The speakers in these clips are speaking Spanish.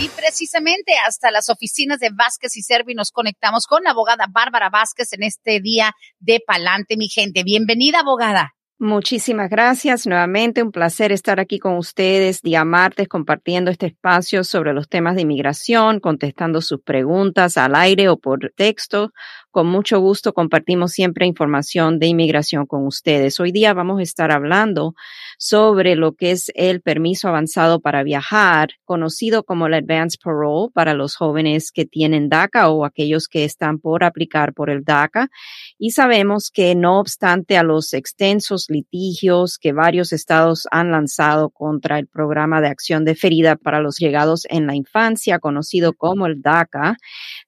Y precisamente hasta las oficinas de Vázquez y Servi nos conectamos con la abogada Bárbara Vázquez en este día de Pa'lante mi gente. Bienvenida, abogada. Muchísimas gracias. Nuevamente un placer estar aquí con ustedes día martes compartiendo este espacio sobre los temas de inmigración, contestando sus preguntas al aire o por texto con mucho gusto compartimos siempre información de inmigración con ustedes. Hoy día vamos a estar hablando sobre lo que es el permiso avanzado para viajar, conocido como el Advance Parole para los jóvenes que tienen DACA o aquellos que están por aplicar por el DACA. Y sabemos que no obstante a los extensos litigios que varios estados han lanzado contra el programa de acción deferida para los llegados en la infancia, conocido como el DACA,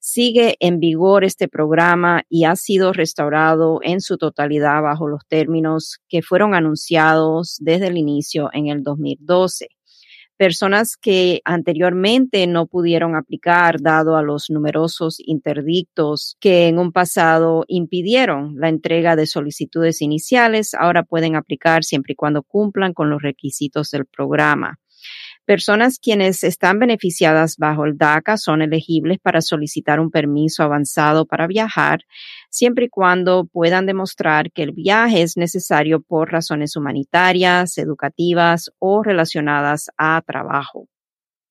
sigue en vigor este programa y ha sido restaurado en su totalidad bajo los términos que fueron anunciados desde el inicio en el 2012 personas que anteriormente no pudieron aplicar dado a los numerosos interdictos que en un pasado impidieron la entrega de solicitudes iniciales, ahora pueden aplicar siempre y cuando cumplan con los requisitos del programa. Personas quienes están beneficiadas bajo el DACA son elegibles para solicitar un permiso avanzado para viajar, siempre y cuando puedan demostrar que el viaje es necesario por razones humanitarias, educativas o relacionadas a trabajo.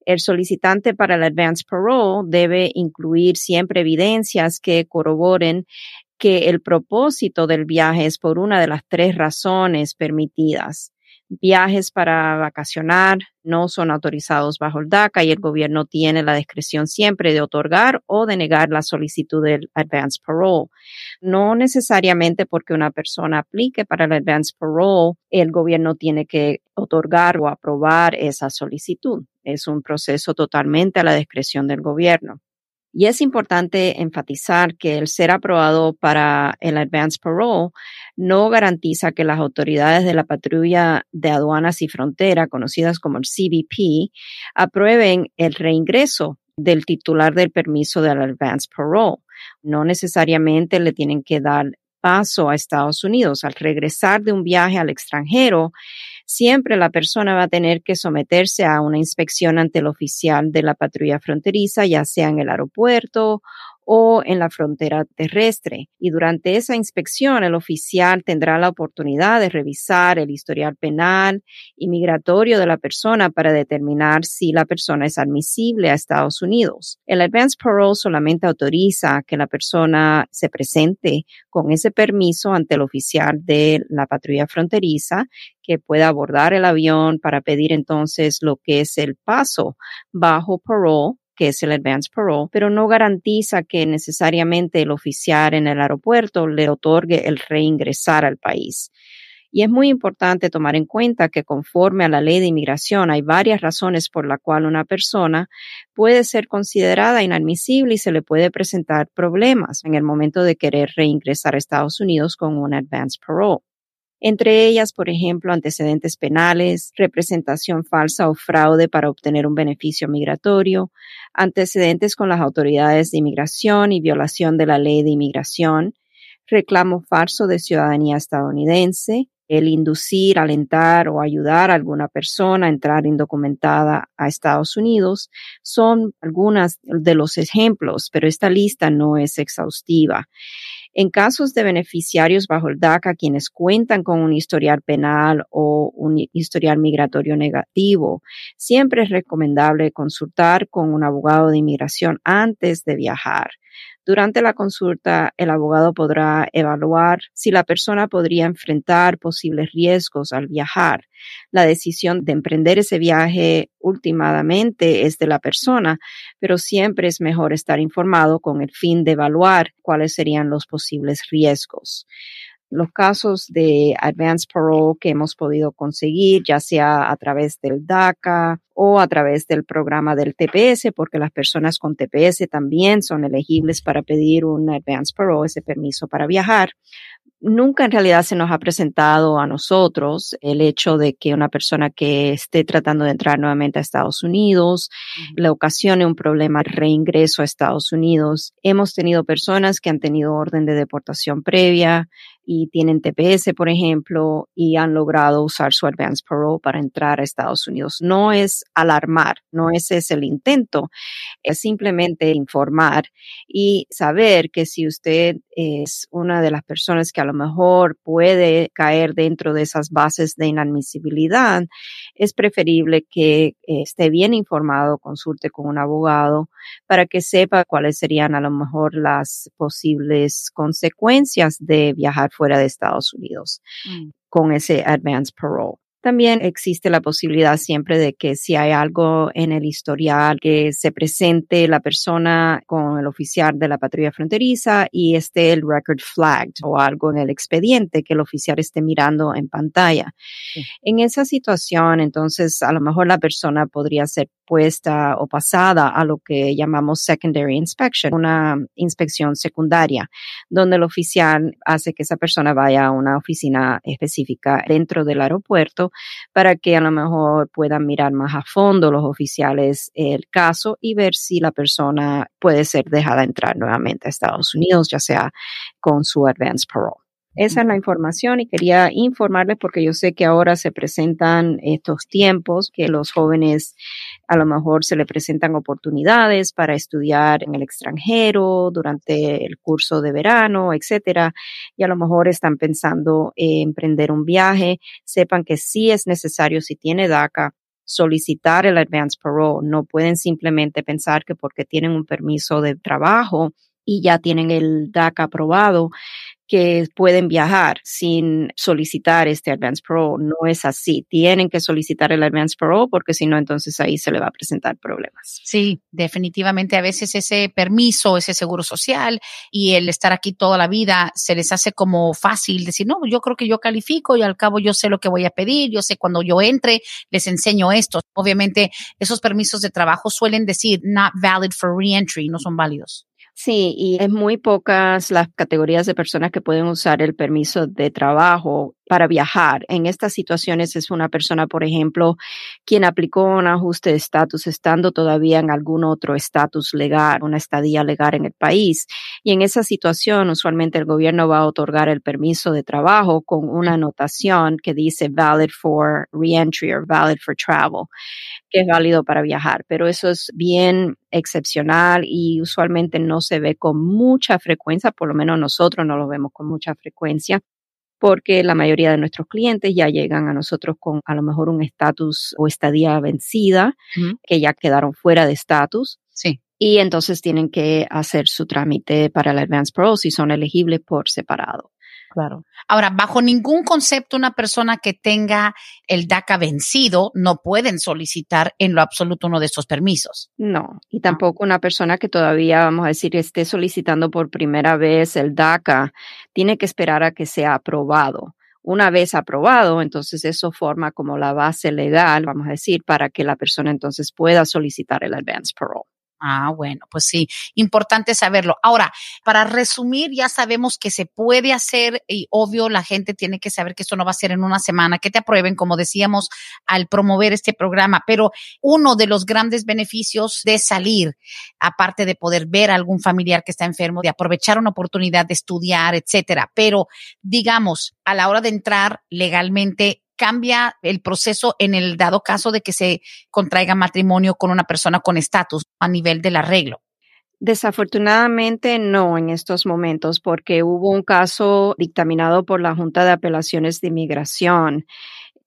El solicitante para el Advance Parole debe incluir siempre evidencias que corroboren que el propósito del viaje es por una de las tres razones permitidas viajes para vacacionar no son autorizados bajo el DACA y el gobierno tiene la discreción siempre de otorgar o denegar la solicitud del advance parole. No necesariamente porque una persona aplique para el advance parole, el gobierno tiene que otorgar o aprobar esa solicitud. Es un proceso totalmente a la discreción del gobierno. Y es importante enfatizar que el ser aprobado para el Advance Parole no garantiza que las autoridades de la patrulla de aduanas y frontera, conocidas como el CBP, aprueben el reingreso del titular del permiso del Advance Parole. No necesariamente le tienen que dar paso a Estados Unidos. Al regresar de un viaje al extranjero, siempre la persona va a tener que someterse a una inspección ante el oficial de la patrulla fronteriza, ya sea en el aeropuerto o en la frontera terrestre. Y durante esa inspección, el oficial tendrá la oportunidad de revisar el historial penal y migratorio de la persona para determinar si la persona es admisible a Estados Unidos. El Advance Parole solamente autoriza que la persona se presente con ese permiso ante el oficial de la patrulla fronteriza que pueda abordar el avión para pedir entonces lo que es el paso bajo parole que es el advance parole, pero no garantiza que necesariamente el oficial en el aeropuerto le otorgue el reingresar al país. Y es muy importante tomar en cuenta que conforme a la ley de inmigración hay varias razones por la cual una persona puede ser considerada inadmisible y se le puede presentar problemas en el momento de querer reingresar a Estados Unidos con un advance parole entre ellas, por ejemplo, antecedentes penales, representación falsa o fraude para obtener un beneficio migratorio, antecedentes con las autoridades de inmigración y violación de la ley de inmigración, reclamo falso de ciudadanía estadounidense, el inducir, alentar o ayudar a alguna persona a entrar indocumentada a Estados Unidos son algunas de los ejemplos, pero esta lista no es exhaustiva. En casos de beneficiarios bajo el DACA, quienes cuentan con un historial penal o un historial migratorio negativo, siempre es recomendable consultar con un abogado de inmigración antes de viajar. Durante la consulta, el abogado podrá evaluar si la persona podría enfrentar posibles riesgos al viajar. La decisión de emprender ese viaje últimamente es de la persona, pero siempre es mejor estar informado con el fin de evaluar cuáles serían los posibles riesgos. Los casos de advance parole que hemos podido conseguir, ya sea a través del DACA o a través del programa del TPS, porque las personas con TPS también son elegibles para pedir un advance parole, ese permiso para viajar nunca en realidad se nos ha presentado a nosotros el hecho de que una persona que esté tratando de entrar nuevamente a Estados Unidos le ocasione un problema de reingreso a Estados Unidos. Hemos tenido personas que han tenido orden de deportación previa, y tienen TPS, por ejemplo, y han logrado usar su advance parole para entrar a Estados Unidos. No es alarmar, no ese es el intento, es simplemente informar y saber que si usted es una de las personas que a lo mejor puede caer dentro de esas bases de inadmisibilidad, es preferible que esté bien informado, consulte con un abogado para que sepa cuáles serían a lo mejor las posibles consecuencias de viajar fuera de Estados Unidos mm. con ese advance parole. También existe la posibilidad siempre de que si hay algo en el historial que se presente la persona con el oficial de la patrulla fronteriza y esté el record flagged o algo en el expediente que el oficial esté mirando en pantalla. En esa situación, entonces, a lo mejor la persona podría ser o pasada a lo que llamamos secondary inspection, una inspección secundaria, donde el oficial hace que esa persona vaya a una oficina específica dentro del aeropuerto para que a lo mejor puedan mirar más a fondo los oficiales el caso y ver si la persona puede ser dejada entrar nuevamente a Estados Unidos, ya sea con su advance parole. Esa es la información y quería informarles porque yo sé que ahora se presentan estos tiempos que los jóvenes a lo mejor se le presentan oportunidades para estudiar en el extranjero durante el curso de verano, etcétera, y a lo mejor están pensando en emprender un viaje, sepan que sí es necesario si tiene DACA solicitar el advance parole, no pueden simplemente pensar que porque tienen un permiso de trabajo y ya tienen el DACA aprobado, que pueden viajar sin solicitar este Advance Pro. No es así. Tienen que solicitar el Advance Pro porque si no, entonces ahí se le va a presentar problemas. Sí, definitivamente a veces ese permiso, ese seguro social y el estar aquí toda la vida se les hace como fácil decir, no, yo creo que yo califico y al cabo yo sé lo que voy a pedir, yo sé cuando yo entre, les enseño esto. Obviamente esos permisos de trabajo suelen decir not valid for reentry, no son válidos. Sí, y es muy pocas las categorías de personas que pueden usar el permiso de trabajo para viajar. En estas situaciones es una persona, por ejemplo, quien aplicó un ajuste de estatus estando todavía en algún otro estatus legal, una estadía legal en el país. Y en esa situación, usualmente el gobierno va a otorgar el permiso de trabajo con una anotación que dice valid for reentry or valid for travel, que es válido para viajar. Pero eso es bien excepcional y usualmente no se ve con mucha frecuencia, por lo menos nosotros no lo vemos con mucha frecuencia porque la mayoría de nuestros clientes ya llegan a nosotros con a lo mejor un estatus o estadía vencida, que ya quedaron fuera de estatus. Sí. Y entonces tienen que hacer su trámite para el Advance Pro si son elegibles por separado. Claro. Ahora, bajo ningún concepto, una persona que tenga el DACA vencido no pueden solicitar en lo absoluto uno de estos permisos. No, y tampoco una persona que todavía, vamos a decir, esté solicitando por primera vez el DACA, tiene que esperar a que sea aprobado. Una vez aprobado, entonces eso forma como la base legal, vamos a decir, para que la persona entonces pueda solicitar el advance parole. Ah, bueno, pues sí, importante saberlo. Ahora, para resumir, ya sabemos que se puede hacer y obvio la gente tiene que saber que esto no va a ser en una semana, que te aprueben, como decíamos, al promover este programa. Pero uno de los grandes beneficios de salir, aparte de poder ver a algún familiar que está enfermo, de aprovechar una oportunidad de estudiar, etcétera. Pero digamos, a la hora de entrar legalmente, cambia el proceso en el dado caso de que se contraiga matrimonio con una persona con estatus a nivel del arreglo? Desafortunadamente no en estos momentos porque hubo un caso dictaminado por la Junta de Apelaciones de Inmigración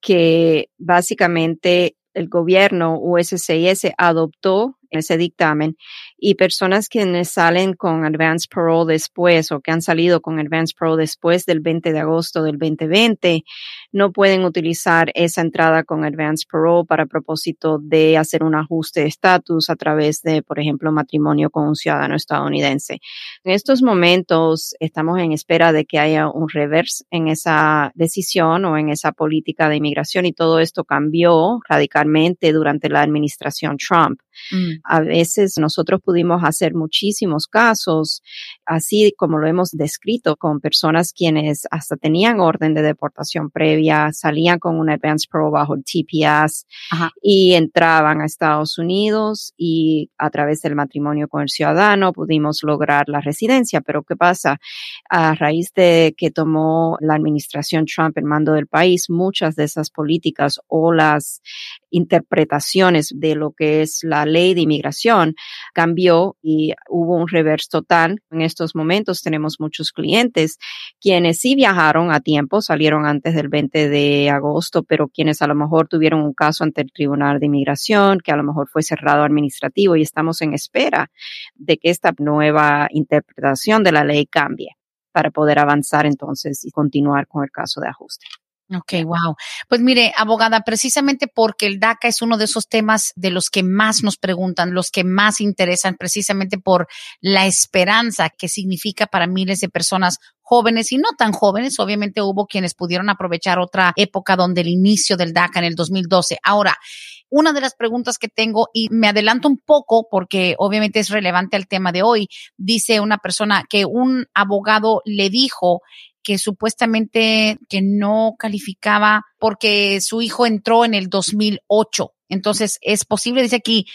que básicamente el gobierno USCIS adoptó ese dictamen y personas quienes salen con advance parole después o que han salido con advance parole después del 20 de agosto del 2020 no pueden utilizar esa entrada con advance parole para propósito de hacer un ajuste de estatus a través de, por ejemplo, matrimonio con un ciudadano estadounidense. En estos momentos estamos en espera de que haya un reverse en esa decisión o en esa política de inmigración y todo esto cambió radicalmente durante la administración Trump. Mm. A veces nosotros pudimos hacer muchísimos casos, así como lo hemos descrito, con personas quienes hasta tenían orden de deportación previa, salían con un advance pro bajo el TPS y entraban a Estados Unidos y a través del matrimonio con el ciudadano pudimos lograr la residencia. Pero ¿qué pasa? A raíz de que tomó la administración Trump el mando del país, muchas de esas políticas o las interpretaciones de lo que es la ley de inmigración cambió y hubo un reverso total. En estos momentos tenemos muchos clientes quienes sí viajaron a tiempo, salieron antes del 20 de agosto, pero quienes a lo mejor tuvieron un caso ante el Tribunal de Inmigración, que a lo mejor fue cerrado administrativo y estamos en espera de que esta nueva interpretación de la ley cambie para poder avanzar entonces y continuar con el caso de ajuste. Ok, wow. Pues mire, abogada, precisamente porque el DACA es uno de esos temas de los que más nos preguntan, los que más interesan, precisamente por la esperanza que significa para miles de personas jóvenes y no tan jóvenes. Obviamente hubo quienes pudieron aprovechar otra época donde el inicio del DACA en el 2012. Ahora, una de las preguntas que tengo, y me adelanto un poco porque obviamente es relevante al tema de hoy, dice una persona que un abogado le dijo que supuestamente que no calificaba porque su hijo entró en el 2008. Entonces, es posible, dice aquí,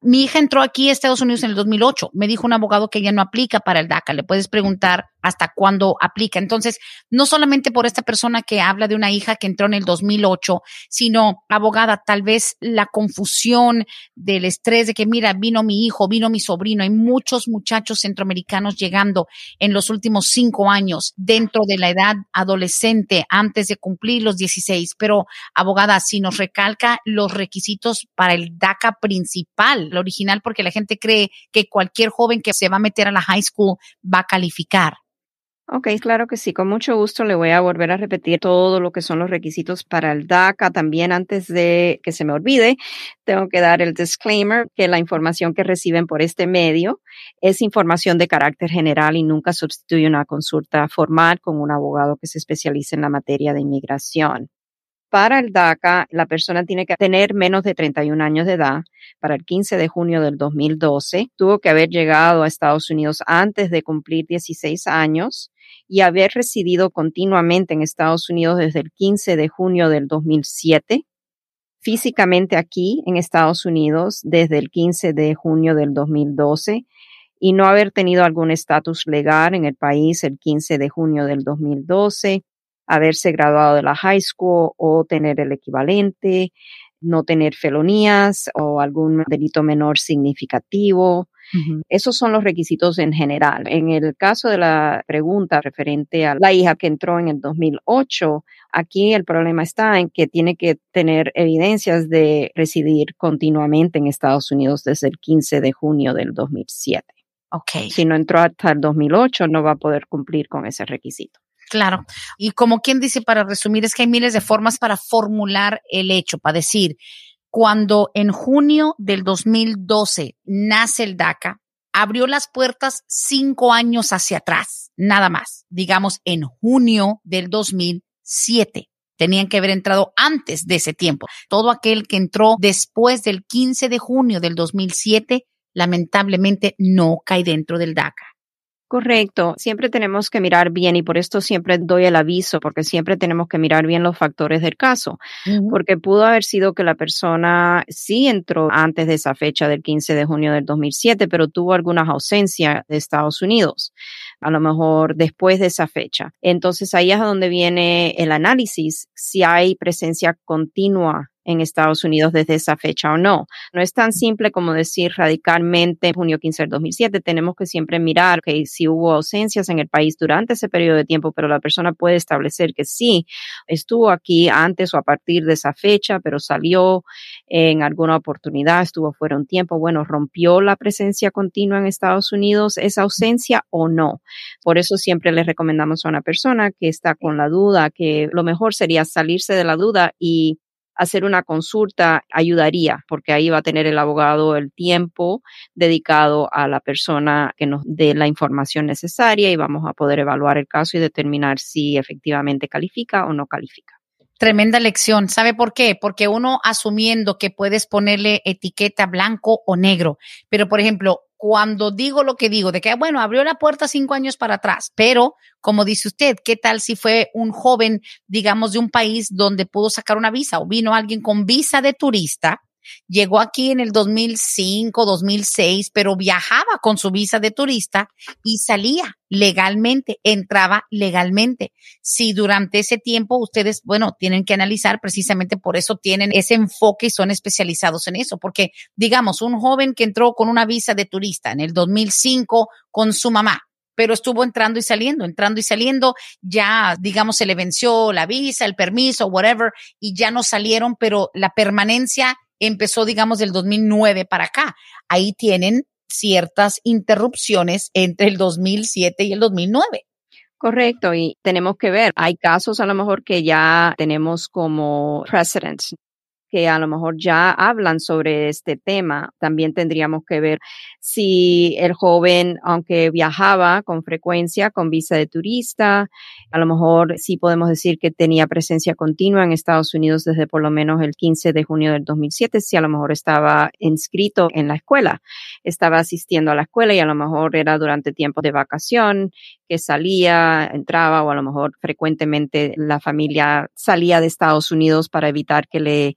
mi hija entró aquí a Estados Unidos en el 2008. Me dijo un abogado que ella no aplica para el DACA. Le puedes preguntar hasta cuándo aplica. Entonces, no solamente por esta persona que habla de una hija que entró en el 2008, sino abogada, tal vez la confusión del estrés de que, mira, vino mi hijo, vino mi sobrino. Hay muchos muchachos centroamericanos llegando en los últimos cinco años dentro de la edad adolescente antes de cumplir los 16. Pero, abogada, si nos recalca los requisitos para el DACA principal, el original, porque la gente cree que cualquier joven que se va a meter a la high school va a calificar. Ok, claro que sí, con mucho gusto le voy a volver a repetir todo lo que son los requisitos para el DACA. También antes de que se me olvide, tengo que dar el disclaimer que la información que reciben por este medio es información de carácter general y nunca sustituye una consulta formal con un abogado que se especialice en la materia de inmigración. Para el DACA, la persona tiene que tener menos de 31 años de edad. Para el 15 de junio del 2012, tuvo que haber llegado a Estados Unidos antes de cumplir 16 años y haber residido continuamente en Estados Unidos desde el 15 de junio del 2007, físicamente aquí en Estados Unidos desde el 15 de junio del 2012 y no haber tenido algún estatus legal en el país el 15 de junio del 2012, haberse graduado de la high school o tener el equivalente, no tener felonías o algún delito menor significativo, esos son los requisitos en general. En el caso de la pregunta referente a la hija que entró en el 2008, aquí el problema está en que tiene que tener evidencias de residir continuamente en Estados Unidos desde el 15 de junio del 2007. Okay. Si no entró hasta el 2008, no va a poder cumplir con ese requisito. Claro. Y como quien dice, para resumir, es que hay miles de formas para formular el hecho, para decir, cuando en junio del 2012 nace el DACA, abrió las puertas cinco años hacia atrás, nada más, digamos en junio del 2007. Tenían que haber entrado antes de ese tiempo. Todo aquel que entró después del 15 de junio del 2007, lamentablemente no cae dentro del DACA. Correcto, siempre tenemos que mirar bien y por esto siempre doy el aviso, porque siempre tenemos que mirar bien los factores del caso, porque pudo haber sido que la persona sí entró antes de esa fecha del 15 de junio del 2007, pero tuvo algunas ausencias de Estados Unidos, a lo mejor después de esa fecha. Entonces ahí es donde viene el análisis, si hay presencia continua en Estados Unidos desde esa fecha o no. No es tan simple como decir radicalmente junio 15 del 2007. Tenemos que siempre mirar que si hubo ausencias en el país durante ese periodo de tiempo, pero la persona puede establecer que sí estuvo aquí antes o a partir de esa fecha, pero salió en alguna oportunidad, estuvo fuera un tiempo. Bueno, rompió la presencia continua en Estados Unidos esa ausencia o no. Por eso siempre le recomendamos a una persona que está con la duda que lo mejor sería salirse de la duda y hacer una consulta ayudaría, porque ahí va a tener el abogado el tiempo dedicado a la persona que nos dé la información necesaria y vamos a poder evaluar el caso y determinar si efectivamente califica o no califica. Tremenda lección. ¿Sabe por qué? Porque uno asumiendo que puedes ponerle etiqueta blanco o negro, pero por ejemplo, cuando digo lo que digo, de que, bueno, abrió la puerta cinco años para atrás, pero como dice usted, ¿qué tal si fue un joven, digamos, de un país donde pudo sacar una visa o vino alguien con visa de turista? Llegó aquí en el 2005, 2006, pero viajaba con su visa de turista y salía legalmente, entraba legalmente. Si durante ese tiempo ustedes, bueno, tienen que analizar, precisamente por eso tienen ese enfoque y son especializados en eso, porque digamos, un joven que entró con una visa de turista en el 2005 con su mamá, pero estuvo entrando y saliendo, entrando y saliendo, ya digamos se le venció la visa, el permiso, whatever, y ya no salieron, pero la permanencia empezó, digamos, del 2009 para acá. Ahí tienen ciertas interrupciones entre el 2007 y el 2009. Correcto, y tenemos que ver, hay casos a lo mejor que ya tenemos como precedents, que a lo mejor ya hablan sobre este tema. También tendríamos que ver si el joven, aunque viajaba con frecuencia con visa de turista, a lo mejor sí podemos decir que tenía presencia continua en Estados Unidos desde por lo menos el 15 de junio del 2007, si a lo mejor estaba inscrito en la escuela, estaba asistiendo a la escuela y a lo mejor era durante tiempos de vacación que salía, entraba o a lo mejor frecuentemente la familia salía de Estados Unidos para evitar que le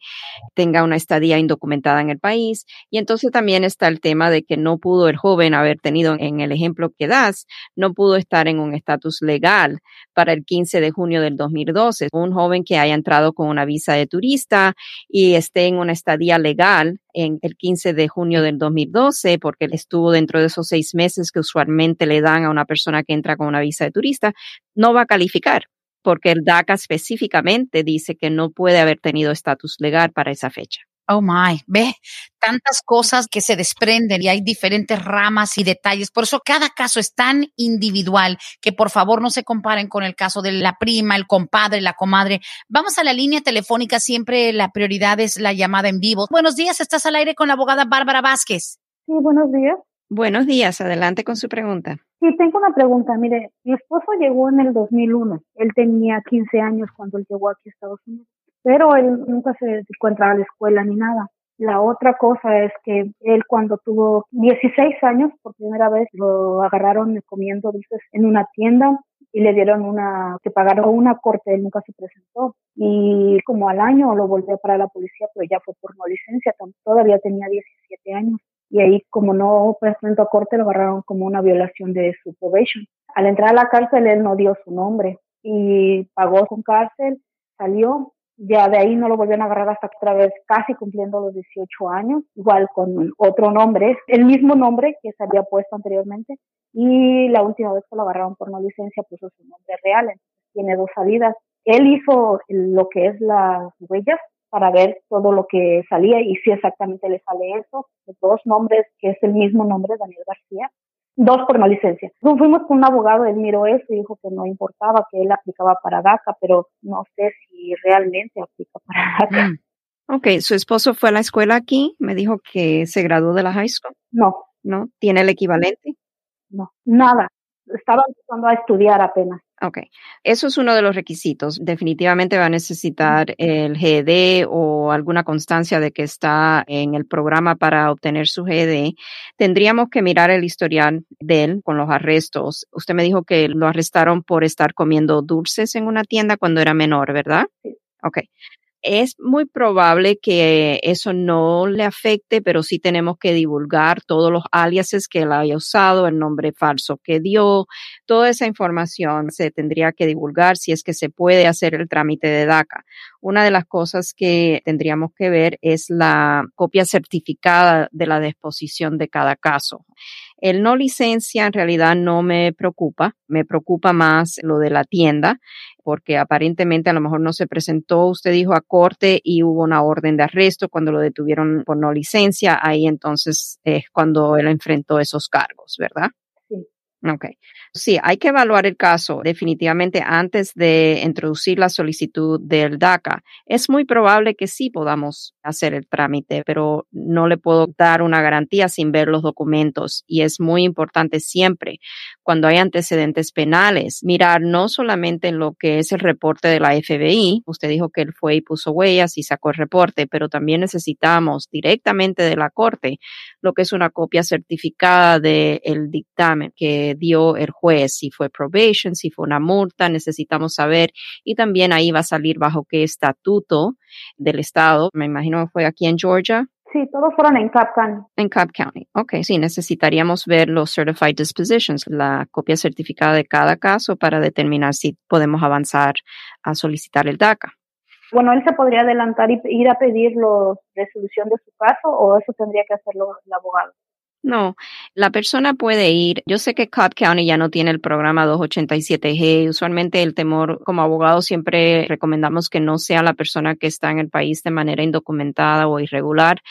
tenga una estadía indocumentada en el país. Y entonces también está el tema de que no pudo el joven haber tenido, en el ejemplo que das, no pudo estar en un estatus legal para el 15 de junio del 2012. Un joven que haya entrado con una visa de turista y esté en una estadía legal en el 15 de junio del 2012, porque él estuvo dentro de esos seis meses que usualmente le dan a una persona que entra con una visa de turista, no va a calificar porque el DACA específicamente dice que no puede haber tenido estatus legal para esa fecha. Oh my, ve tantas cosas que se desprenden y hay diferentes ramas y detalles. Por eso cada caso es tan individual que por favor no se comparen con el caso de la prima, el compadre, la comadre. Vamos a la línea telefónica. Siempre la prioridad es la llamada en vivo. Buenos días, estás al aire con la abogada Bárbara Vázquez. Sí, buenos días. Buenos días, adelante con su pregunta. Sí, tengo una pregunta. Mire, mi esposo llegó en el 2001. Él tenía 15 años cuando él llegó aquí a Estados Unidos, pero él nunca se dedicó a la escuela ni nada. La otra cosa es que él cuando tuvo 16 años, por primera vez lo agarraron comiendo dulces en una tienda y le dieron una, que pagaron una corte, él nunca se presentó. Y como al año lo volvió para la policía, pero ya fue por no licencia, todavía tenía 17 años y ahí como no presentó corte lo agarraron como una violación de su probation. Al entrar a la cárcel él no dio su nombre y pagó con cárcel, salió, ya de ahí no lo volvieron a agarrar hasta otra vez casi cumpliendo los 18 años, igual con otro nombre, el mismo nombre que se había puesto anteriormente y la última vez que lo agarraron por no licencia puso su nombre real, entonces tiene dos salidas. Él hizo lo que es las huellas para ver todo lo que salía y si exactamente le sale eso, dos nombres, que es el mismo nombre, Daniel García, dos por no licencia. Fuimos con un abogado, él miró eso y dijo que no importaba, que él aplicaba para DACA, pero no sé si realmente aplica para DACA. Mm. Ok, su esposo fue a la escuela aquí, me dijo que se graduó de la high school. No. ¿No? ¿Tiene el equivalente? No, nada. Estaba empezando a estudiar apenas. Ok, eso es uno de los requisitos. Definitivamente va a necesitar el GED o alguna constancia de que está en el programa para obtener su GED. Tendríamos que mirar el historial de él con los arrestos. Usted me dijo que lo arrestaron por estar comiendo dulces en una tienda cuando era menor, ¿verdad? Sí. Ok. Es muy probable que eso no le afecte, pero sí tenemos que divulgar todos los aliases que él haya usado, el nombre falso que dio, toda esa información se tendría que divulgar si es que se puede hacer el trámite de DACA. Una de las cosas que tendríamos que ver es la copia certificada de la disposición de cada caso. El no licencia en realidad no me preocupa, me preocupa más lo de la tienda, porque aparentemente a lo mejor no se presentó, usted dijo, a corte y hubo una orden de arresto cuando lo detuvieron por no licencia, ahí entonces es cuando él enfrentó esos cargos, ¿verdad? Ok. Sí, hay que evaluar el caso definitivamente antes de introducir la solicitud del DACA. Es muy probable que sí podamos hacer el trámite, pero no le puedo dar una garantía sin ver los documentos. Y es muy importante siempre, cuando hay antecedentes penales, mirar no solamente en lo que es el reporte de la FBI. Usted dijo que él fue y puso huellas y sacó el reporte, pero también necesitamos directamente de la corte lo que es una copia certificada del dictamen que dio el juez, si fue probation, si fue una multa, necesitamos saber y también ahí va a salir bajo qué estatuto del estado, me imagino que fue aquí en Georgia. Sí, todos fueron en Cobb County. En Cobb County. Ok, sí, necesitaríamos ver los Certified Dispositions, la copia certificada de cada caso para determinar si podemos avanzar a solicitar el DACA. Bueno, él se podría adelantar y ir a pedir la resolución de su caso o eso tendría que hacerlo el abogado. No, la persona puede ir. Yo sé que Cobb County ya no tiene el programa 287G. Usualmente el temor como abogado siempre recomendamos que no sea la persona que está en el país de manera indocumentada o irregular,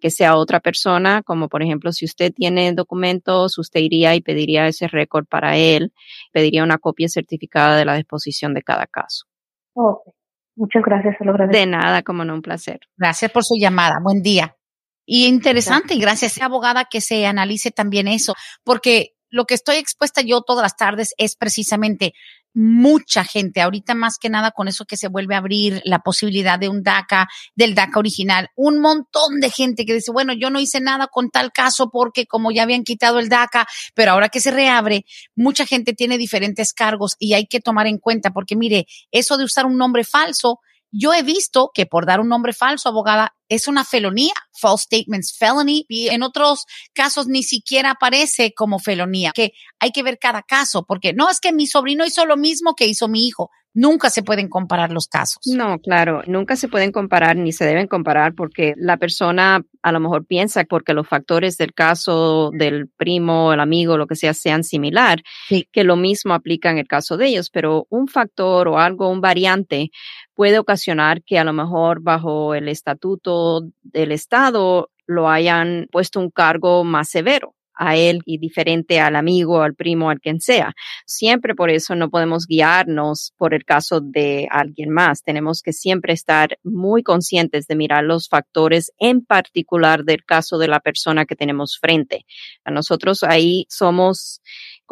que sea otra persona, como por ejemplo si usted tiene documentos, usted iría y pediría ese récord para él, pediría una copia certificada de la disposición de cada caso. Ok, muchas gracias, se lo agradezco. De nada, como no, un placer. Gracias por su llamada. Buen día. Y interesante, y gracias a abogada que se analice también eso, porque lo que estoy expuesta yo todas las tardes es precisamente mucha gente, ahorita más que nada con eso que se vuelve a abrir la posibilidad de un DACA, del DACA original, un montón de gente que dice, bueno, yo no hice nada con tal caso porque como ya habían quitado el DACA, pero ahora que se reabre, mucha gente tiene diferentes cargos y hay que tomar en cuenta, porque mire, eso de usar un nombre falso, yo he visto que por dar un nombre falso, abogada, es una felonía, false statements felony, y en otros casos ni siquiera aparece como felonía, que hay que ver cada caso, porque no es que mi sobrino hizo lo mismo que hizo mi hijo. Nunca se pueden comparar los casos. No, claro, nunca se pueden comparar ni se deben comparar porque la persona a lo mejor piensa porque los factores del caso del primo, el amigo, lo que sea, sean similar, que lo mismo aplica en el caso de ellos, pero un factor o algo, un variante puede ocasionar que a lo mejor bajo el estatuto del Estado lo hayan puesto un cargo más severo a él y diferente al amigo, al primo, al quien sea. Siempre por eso no podemos guiarnos por el caso de alguien más. Tenemos que siempre estar muy conscientes de mirar los factores en particular del caso de la persona que tenemos frente. A nosotros ahí somos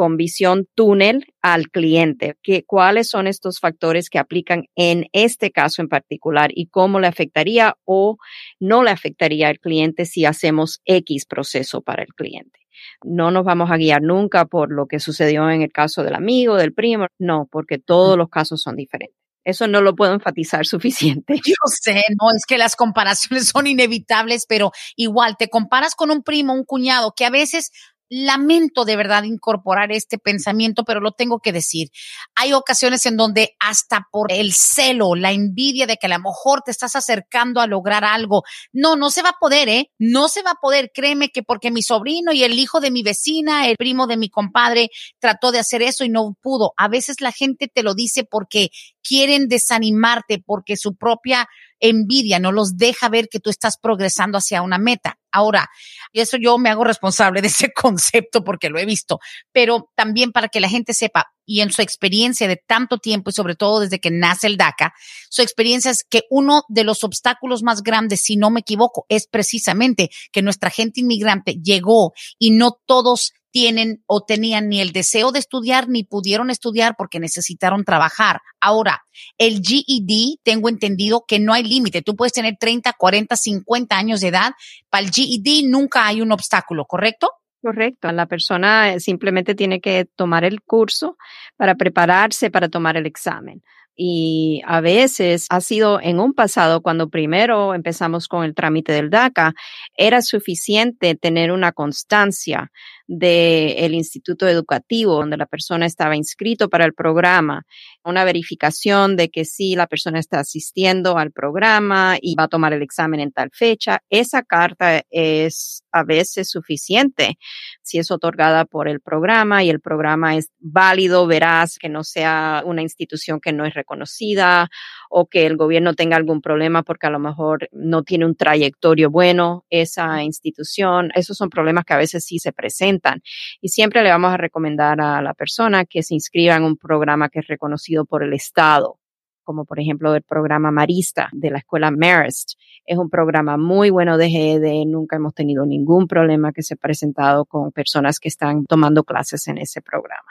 con visión túnel al cliente, que, cuáles son estos factores que aplican en este caso en particular y cómo le afectaría o no le afectaría al cliente si hacemos X proceso para el cliente. No nos vamos a guiar nunca por lo que sucedió en el caso del amigo, del primo, no, porque todos los casos son diferentes. Eso no lo puedo enfatizar suficiente. Yo sé, no, es que las comparaciones son inevitables, pero igual te comparas con un primo, un cuñado, que a veces lamento de verdad incorporar este pensamiento, pero lo tengo que decir. Hay ocasiones en donde hasta por el celo, la envidia de que a lo mejor te estás acercando a lograr algo, no, no se va a poder, ¿eh? No se va a poder, créeme que porque mi sobrino y el hijo de mi vecina, el primo de mi compadre, trató de hacer eso y no pudo. A veces la gente te lo dice porque quieren desanimarte, porque su propia envidia no los deja ver que tú estás progresando hacia una meta. Ahora, y eso yo me hago responsable de ese concepto porque lo he visto, pero también para que la gente sepa y en su experiencia de tanto tiempo y sobre todo desde que nace el DACA, su experiencia es que uno de los obstáculos más grandes, si no me equivoco, es precisamente que nuestra gente inmigrante llegó y no todos tienen o tenían ni el deseo de estudiar ni pudieron estudiar porque necesitaron trabajar. Ahora, el GED, tengo entendido que no hay límite. Tú puedes tener 30, 40, 50 años de edad. Para el GED nunca hay un obstáculo, ¿correcto? Correcto. La persona simplemente tiene que tomar el curso para prepararse para tomar el examen. Y a veces ha sido en un pasado, cuando primero empezamos con el trámite del DACA, era suficiente tener una constancia del instituto educativo donde la persona estaba inscrito para el programa, una verificación de que sí, la persona está asistiendo al programa y va a tomar el examen en tal fecha. Esa carta es a veces suficiente si es otorgada por el programa y el programa es válido, verás que no sea una institución que no es reconocida o que el gobierno tenga algún problema porque a lo mejor no tiene un trayectorio bueno esa institución. Esos son problemas que a veces sí se presentan y siempre le vamos a recomendar a la persona que se inscriba en un programa que es reconocido por el Estado como por ejemplo el programa Marista de la escuela Marist. Es un programa muy bueno de GED, nunca hemos tenido ningún problema que se ha presentado con personas que están tomando clases en ese programa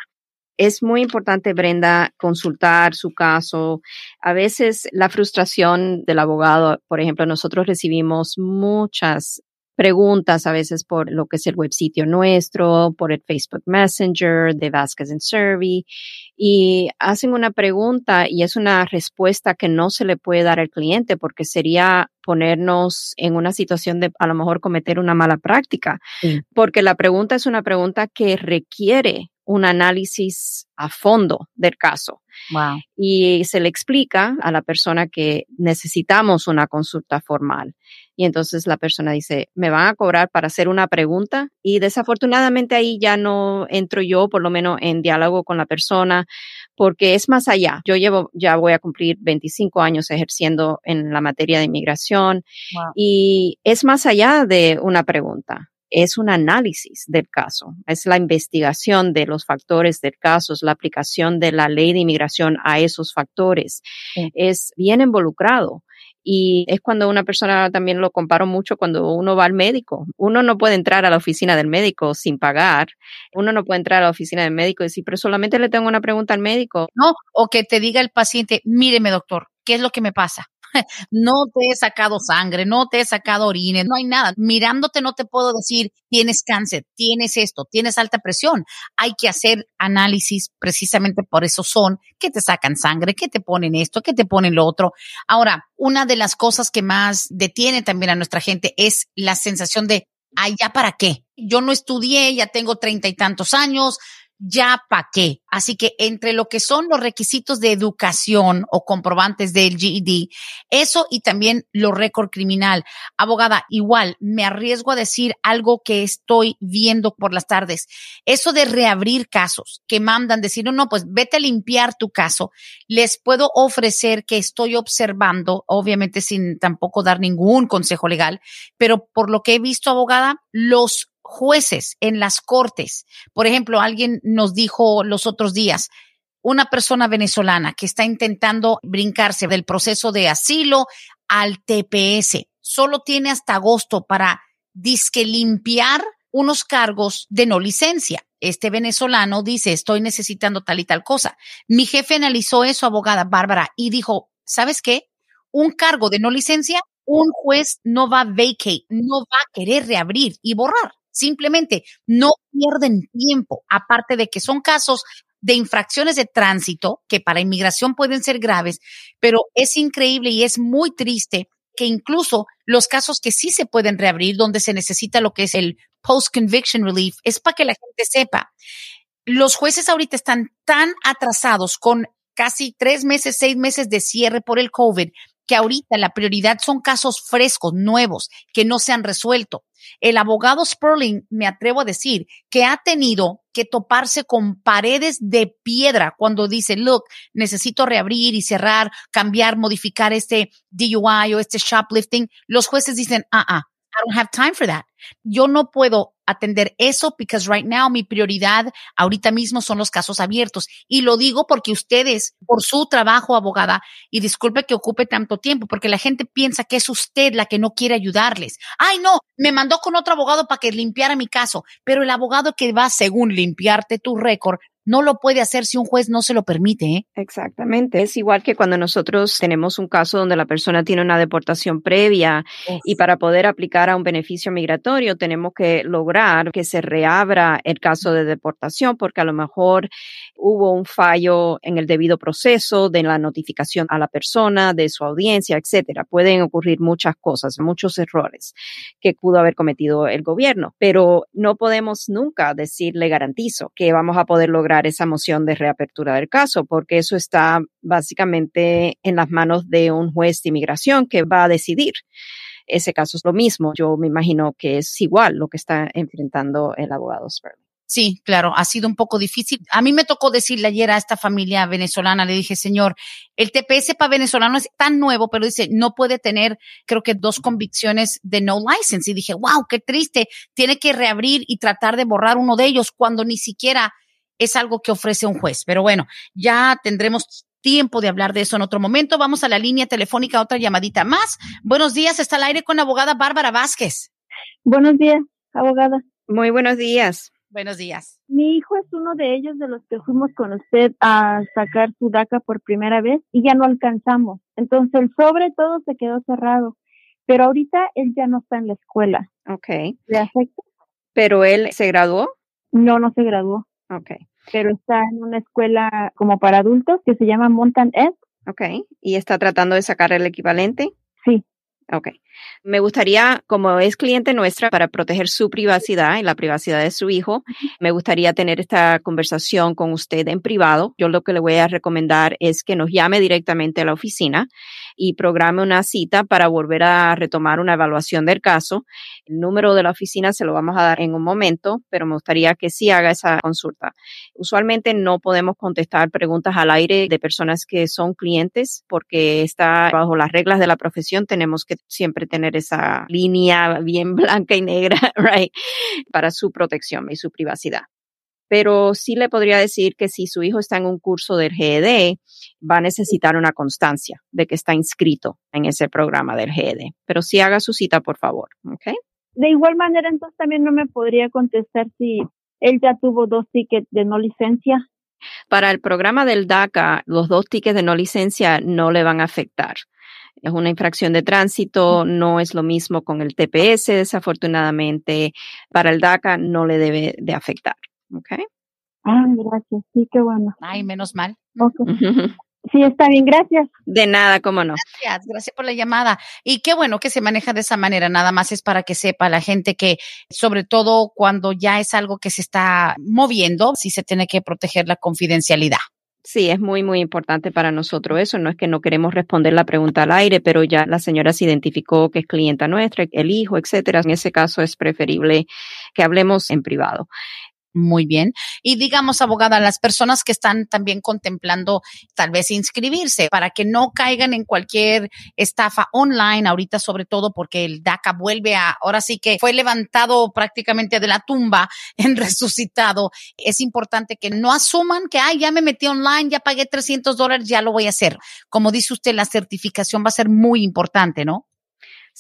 es muy importante, Brenda, consultar su caso. A veces la frustración del abogado, por ejemplo, nosotros recibimos muchas preguntas a veces por lo que es el web sitio nuestro, por el Facebook Messenger de Vasquez and Survey y hacen una pregunta y es una respuesta que no se le puede dar al cliente porque sería ponernos en una situación de a lo mejor cometer una mala práctica, porque la pregunta es una pregunta que requiere un análisis a fondo del caso. Y se le explica a la persona que necesitamos una consulta formal. Y entonces la persona dice, me van a cobrar para hacer una pregunta. Y desafortunadamente ahí ya no entro yo, por lo menos en diálogo con la persona, porque es más allá. Yo llevo, ya voy a cumplir 25 años ejerciendo en la materia de inmigración y es más allá de una pregunta es un análisis del caso, es la investigación de los factores del caso, es la aplicación de la ley de inmigración a esos factores. Es bien involucrado. Y es cuando una persona también lo comparo mucho cuando uno va al médico. Uno no puede entrar a la oficina del médico sin pagar. Uno no puede entrar a la oficina del médico y decir, pero solamente le tengo una pregunta al médico. No, o que te diga el paciente, míreme doctor, ¿qué es lo que me pasa? no te he sacado sangre, no te he sacado orines, no hay nada. Mirándote no te puedo decir, tienes cáncer, tienes esto, tienes alta presión. Hay que hacer análisis precisamente por eso son que te sacan sangre, que te ponen esto, que te ponen lo otro. Ahora, una de las cosas que más detiene también a nuestra gente es la sensación de, ay, ya para qué. Yo no estudié, ya tengo treinta y tantos años, ya pa' qué. Así que entre lo que son los requisitos de educación o comprobantes del GED, eso y también lo récord criminal. Abogada, igual me arriesgo a decir algo que estoy viendo por las tardes. Eso de reabrir casos que mandan decir, no, no, pues vete a limpiar tu caso. Les puedo ofrecer que estoy observando, obviamente sin tampoco dar ningún consejo legal, pero por lo que he visto, abogada, los jueces en las cortes. Por ejemplo, alguien nos dijo los otros días, una persona venezolana que está intentando brincarse del proceso de asilo al TPS, solo tiene hasta agosto para disque limpiar unos cargos de no licencia. Este venezolano dice, estoy necesitando tal y tal cosa. Mi jefe analizó eso, abogada Bárbara, y dijo, ¿sabes qué? Un cargo de no licencia, un juez no va a vacate, no va a querer reabrir y borrar. Simplemente no pierden tiempo, aparte de que son casos de infracciones de tránsito que para inmigración pueden ser graves, pero es increíble y es muy triste que incluso los casos que sí se pueden reabrir, donde se necesita lo que es el post-conviction relief, es para que la gente sepa. Los jueces ahorita están tan atrasados con casi tres meses, seis meses de cierre por el COVID, que ahorita la prioridad son casos frescos, nuevos, que no se han resuelto. El abogado Sperling, me atrevo a decir, que ha tenido que toparse con paredes de piedra cuando dice, look, necesito reabrir y cerrar, cambiar, modificar este DUI o este shoplifting. Los jueces dicen, ah, ah, I don't have time for that. Yo no puedo atender eso because right now mi prioridad ahorita mismo son los casos abiertos. Y lo digo porque ustedes, por su trabajo, abogada, y disculpe que ocupe tanto tiempo, porque la gente piensa que es usted la que no quiere ayudarles. Ay, no, me mandó con otro abogado para que limpiara mi caso, pero el abogado que va según limpiarte tu récord no lo puede hacer si un juez no se lo permite. ¿eh? Exactamente. Es igual que cuando nosotros tenemos un caso donde la persona tiene una deportación previa y para poder aplicar a un beneficio migratorio tenemos que lograr que se reabra el caso de deportación porque a lo mejor hubo un fallo en el debido proceso de la notificación a la persona, de su audiencia, etcétera. Pueden ocurrir muchas cosas, muchos errores que pudo haber cometido el gobierno, pero no podemos nunca decir le garantizo que vamos a poder lograr esa moción de reapertura del caso, porque eso está básicamente en las manos de un juez de inmigración que va a decidir ese caso es lo mismo. Yo me imagino que es igual lo que está enfrentando el abogado Sperling. Sí, claro, ha sido un poco difícil. A mí me tocó decirle ayer a esta familia venezolana, le dije, señor, el TPS para venezolano es tan nuevo, pero dice, no puede tener, creo que dos convicciones de no license. Y dije, wow, qué triste, tiene que reabrir y tratar de borrar uno de ellos cuando ni siquiera es algo que ofrece un juez. Pero bueno, ya tendremos tiempo de hablar de eso en otro momento. Vamos a la línea telefónica, otra llamadita más. Buenos días, está al aire con la abogada Bárbara Vázquez. Buenos días, abogada. Muy buenos días. Buenos días. Mi hijo es uno de ellos de los que fuimos con usted a sacar su DACA por primera vez y ya no alcanzamos. Entonces el sobre todo se quedó cerrado. Pero ahorita él ya no está en la escuela. Ok. ¿Le afecta? ¿Pero él se graduó? No, no se graduó. Ok. Pero está en una escuela como para adultos que se llama Mountain Ed. Ok. ¿Y está tratando de sacar el equivalente? Sí. Ok. Me gustaría, como es cliente nuestra, para proteger su privacidad y la privacidad de su hijo, me gustaría tener esta conversación con usted en privado. Yo lo que le voy a recomendar es que nos llame directamente a la oficina y programe una cita para volver a retomar una evaluación del caso. El número de la oficina se lo vamos a dar en un momento, pero me gustaría que sí haga esa consulta. Usualmente no podemos contestar preguntas al aire de personas que son clientes porque está bajo las reglas de la profesión. Tenemos que siempre tener esa línea bien blanca y negra, right, para su protección y su privacidad pero sí le podría decir que si su hijo está en un curso del GED, va a necesitar una constancia de que está inscrito en ese programa del GED. Pero sí haga su cita, por favor. ¿ok? De igual manera, entonces también no me podría contestar si él ya tuvo dos tickets de no licencia. Para el programa del DACA, los dos tickets de no licencia no le van a afectar. Es una infracción de tránsito, no es lo mismo con el TPS, desafortunadamente. Para el DACA no le debe de afectar. ¿Ok? Ah, gracias. Sí, qué bueno. Ay, menos mal. Okay. Sí, está bien, gracias. De nada, cómo no. Gracias, gracias por la llamada. Y qué bueno que se maneja de esa manera, nada más es para que sepa la gente que, sobre todo cuando ya es algo que se está moviendo, sí se tiene que proteger la confidencialidad. Sí, es muy, muy importante para nosotros eso. No es que no queremos responder la pregunta al aire, pero ya la señora se identificó que es clienta nuestra, el hijo, etcétera. En ese caso es preferible que hablemos en privado. Muy bien. Y digamos, abogada, las personas que están también contemplando tal vez inscribirse para que no caigan en cualquier estafa online, ahorita sobre todo porque el DACA vuelve a, ahora sí que fue levantado prácticamente de la tumba en resucitado. Es importante que no asuman que, ay, ya me metí online, ya pagué 300 dólares, ya lo voy a hacer. Como dice usted, la certificación va a ser muy importante, ¿no?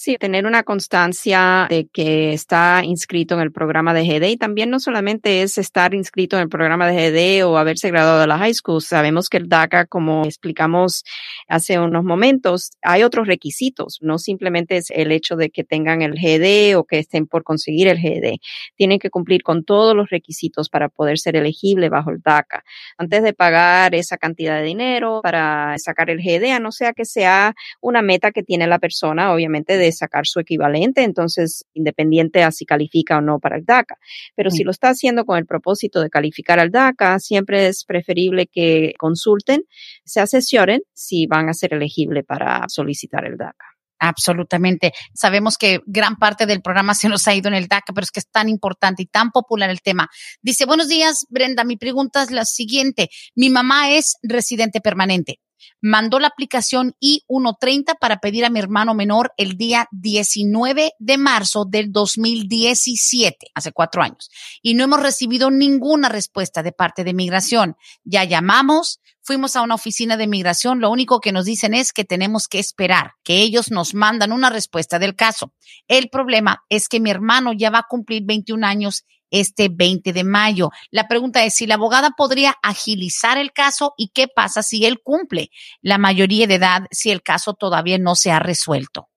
Sí, tener una constancia de que está inscrito en el programa de GD y también no solamente es estar inscrito en el programa de GD o haberse graduado de la high school. Sabemos que el DACA, como explicamos hace unos momentos, hay otros requisitos. No simplemente es el hecho de que tengan el GD o que estén por conseguir el GD. Tienen que cumplir con todos los requisitos para poder ser elegible bajo el DACA. Antes de pagar esa cantidad de dinero para sacar el GD, a no sea que sea una meta que tiene la persona, obviamente, de sacar su equivalente, entonces independiente a si califica o no para el DACA. Pero si lo está haciendo con el propósito de calificar al DACA, siempre es preferible que consulten, se asesoren si van a ser elegibles para solicitar el DACA. Absolutamente. Sabemos que gran parte del programa se nos ha ido en el DACA, pero es que es tan importante y tan popular el tema. Dice, buenos días, Brenda. Mi pregunta es la siguiente. Mi mamá es residente permanente mandó la aplicación I-130 para pedir a mi hermano menor el día 19 de marzo del 2017, hace cuatro años, y no hemos recibido ninguna respuesta de parte de migración. Ya llamamos, fuimos a una oficina de migración, lo único que nos dicen es que tenemos que esperar, que ellos nos mandan una respuesta del caso. El problema es que mi hermano ya va a cumplir 21 años este 20 de mayo. La pregunta es si la abogada podría agilizar el caso y qué pasa si él cumple la mayoría de edad si el caso todavía no se ha resuelto.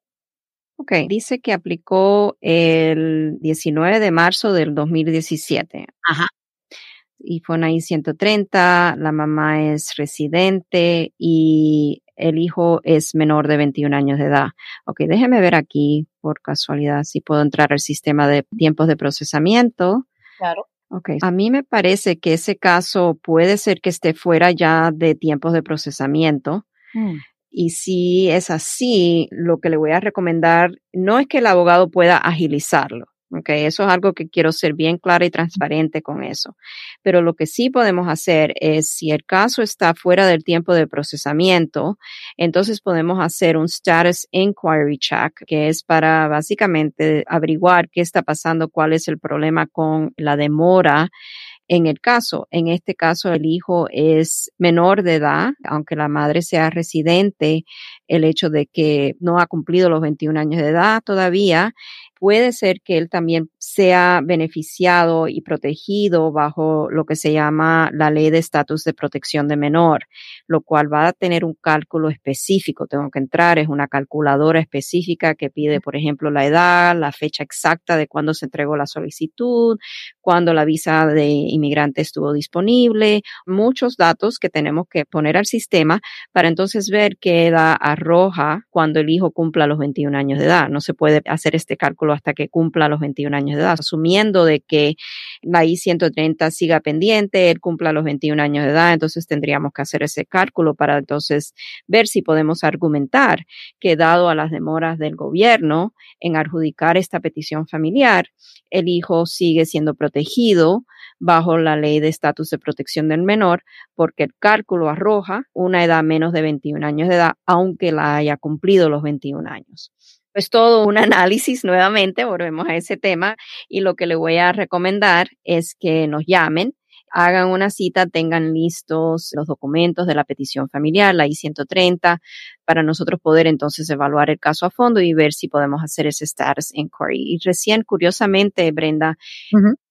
Ok, dice que aplicó el 19 de marzo del 2017. Ajá. y fue una I-130, la mamá es residente y el hijo es menor de 21 años de edad. Ok, déjeme ver aquí por casualidad si puedo entrar al sistema de tiempos de procesamiento. Claro. Ok, a mí me parece que ese caso puede ser que esté fuera ya de tiempos de procesamiento. Mm. Y si es así, lo que le voy a recomendar no es que el abogado pueda agilizarlo. Okay, eso es algo que quiero ser bien clara y transparente con eso. Pero lo que sí podemos hacer es, si el caso está fuera del tiempo de procesamiento, entonces podemos hacer un status inquiry check, que es para básicamente averiguar qué está pasando, cuál es el problema con la demora en el caso. En este caso, el hijo es menor de edad, aunque la madre sea residente, el hecho de que no ha cumplido los 21 años de edad todavía puede ser que él también sea beneficiado y protegido bajo lo que se llama la ley de estatus de protección de menor, lo cual va a tener un cálculo específico. Tengo que entrar, es una calculadora específica que pide, por ejemplo, la edad, la fecha exacta de cuándo se entregó la solicitud, cuándo la visa de inmigrante estuvo disponible, muchos datos que tenemos que poner al sistema para entonces ver qué edad arroja cuando el hijo cumpla los 21 años de edad. No se puede hacer este cálculo hasta que cumpla los 21 años de edad, asumiendo de que la I-130 siga pendiente, él cumpla los 21 años de edad, entonces tendríamos que hacer ese cálculo para entonces ver si podemos argumentar que dado a las demoras del gobierno en adjudicar esta petición familiar, el hijo sigue siendo protegido bajo la ley de estatus de protección del menor, porque el cálculo arroja una edad menos de 21 años de edad, aunque la haya cumplido los 21 años. Es todo un análisis nuevamente, volvemos a ese tema y lo que le voy a recomendar es que nos llamen, hagan una cita, tengan listos los documentos de la petición familiar, la I-130, para nosotros poder entonces evaluar el caso a fondo y ver si podemos hacer ese status inquiry. Y recién, curiosamente, Brenda,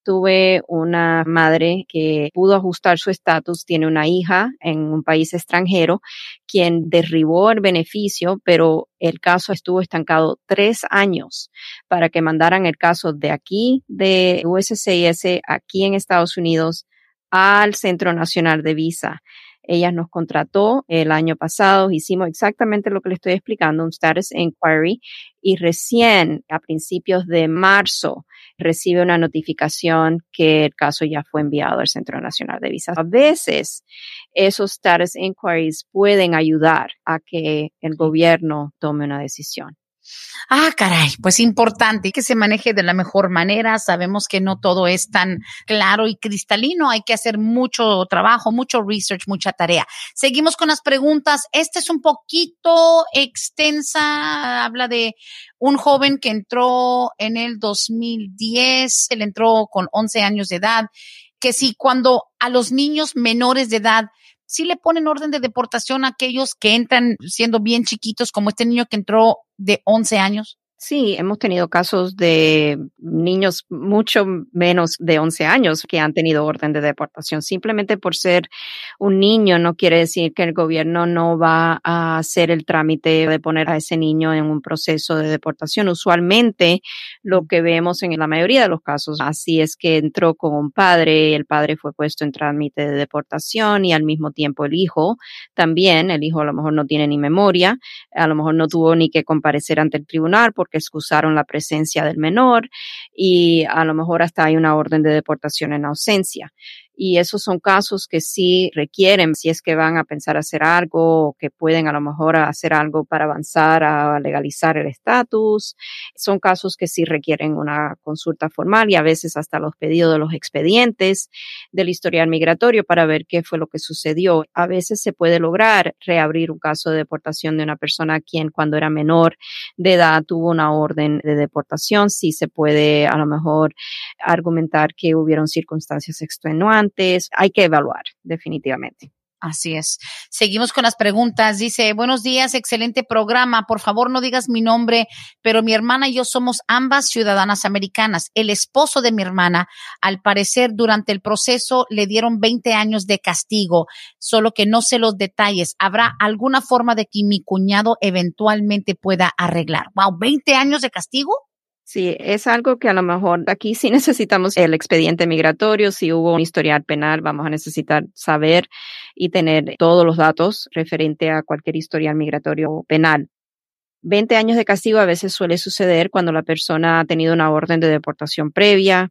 tuve una madre que pudo ajustar su estatus, tiene una hija en un país extranjero, quien derribó el beneficio, pero el caso estuvo estancado tres años para que mandaran el caso de aquí, de USCIS, aquí en Estados Unidos, al Centro Nacional de Visa. Ella nos contrató el año pasado, hicimos exactamente lo que le estoy explicando, un status inquiry, y recién a principios de marzo recibe una notificación que el caso ya fue enviado al Centro Nacional de Visas. A veces esos status inquiries pueden ayudar a que el gobierno tome una decisión. Ah, caray, pues importante que se maneje de la mejor manera. Sabemos que no todo es tan claro y cristalino. Hay que hacer mucho trabajo, mucho research, mucha tarea. Seguimos con las preguntas. Esta es un poquito extensa. Habla de un joven que entró en el 2010. Él entró con 11 años de edad. Que si cuando a los niños menores de edad sí le ponen orden de deportación a aquellos que entran siendo bien chiquitos, como este niño que entró de 11 años? Sí, hemos tenido casos de niños mucho menos de 11 años que han tenido orden de deportación. Simplemente por ser un niño no quiere decir que el gobierno no va a hacer el trámite de poner a ese niño en un proceso de deportación. Usualmente lo que vemos en la mayoría de los casos, así es que entró con un padre, el padre fue puesto en trámite de deportación y al mismo tiempo el hijo también, el hijo a lo mejor no tiene ni memoria, a lo mejor no tuvo ni que comparecer ante el tribunal porque excusaron la presencia del menor y a lo mejor hasta hay una orden de deportación en ausencia y esos son casos que sí requieren, si es que van a pensar hacer algo o que pueden a lo mejor hacer algo para avanzar a legalizar el estatus. Son casos que sí requieren una consulta formal y a veces hasta los pedidos de los expedientes del historial migratorio para ver qué fue lo que sucedió. A veces se puede lograr reabrir un caso de deportación de una persona quien cuando era menor de edad tuvo una orden de deportación. Sí se puede a lo mejor argumentar que hubieron circunstancias extenuantes hay que evaluar definitivamente. Así es. Seguimos con las preguntas. Dice, buenos días, excelente programa. Por favor, no digas mi nombre, pero mi hermana y yo somos ambas ciudadanas americanas. El esposo de mi hermana, al parecer, durante el proceso le dieron 20 años de castigo, solo que no sé los detalles. ¿Habrá alguna forma de que mi cuñado eventualmente pueda arreglar? Wow, 20 años de castigo. Sí, es algo que a lo mejor aquí sí necesitamos el expediente migratorio, si hubo un historial penal, vamos a necesitar saber y tener todos los datos referente a cualquier historial migratorio penal. 20 años de castigo a veces suele suceder cuando la persona ha tenido una orden de deportación previa,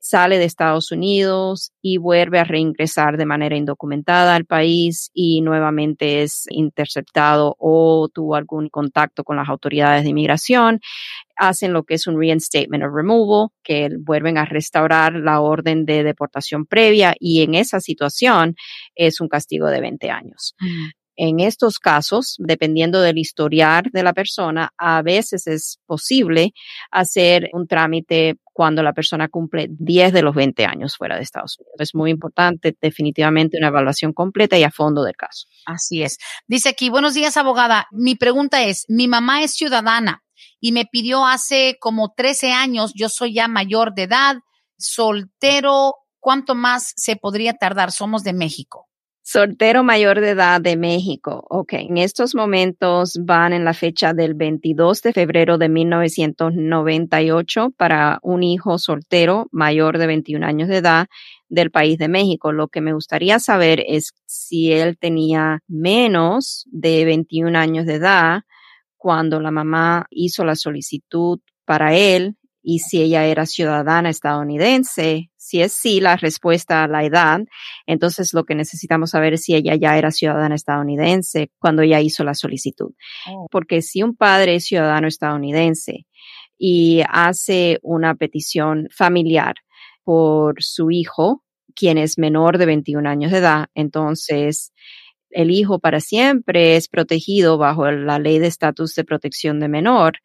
sale de Estados Unidos y vuelve a reingresar de manera indocumentada al país y nuevamente es interceptado o tuvo algún contacto con las autoridades de inmigración hacen lo que es un reinstatement of removal, que vuelven a restaurar la orden de deportación previa y en esa situación es un castigo de 20 años. En estos casos, dependiendo del historial de la persona, a veces es posible hacer un trámite cuando la persona cumple 10 de los 20 años fuera de Estados Unidos. Es muy importante, definitivamente, una evaluación completa y a fondo del caso. Así es. Dice aquí, buenos días, abogada. Mi pregunta es, mi mamá es ciudadana y me pidió hace como 13 años, yo soy ya mayor de edad, soltero, ¿cuánto más se podría tardar? Somos de México. Soltero mayor de edad de México. Ok, en estos momentos van en la fecha del 22 de febrero de 1998 para un hijo soltero mayor de 21 años de edad del país de México. Lo que me gustaría saber es si él tenía menos de 21 años de edad cuando la mamá hizo la solicitud para él y si ella era ciudadana estadounidense. Si es sí la respuesta a la edad, entonces lo que necesitamos saber es si ella ya era ciudadana estadounidense cuando ella hizo la solicitud. Oh. Porque si un padre es ciudadano estadounidense y hace una petición familiar por su hijo, quien es menor de 21 años de edad, entonces el hijo para siempre es protegido bajo la ley de estatus de protección de menor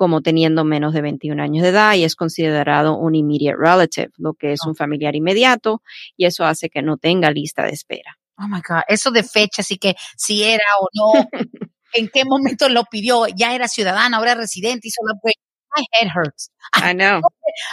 como teniendo menos de 21 años de edad y es considerado un immediate relative, lo que es un familiar inmediato y eso hace que no tenga lista de espera. Oh my God, eso de fecha, así que si era o no, en qué momento lo pidió, ya era ciudadana, ahora residente, y solo fue my head hurts. I know.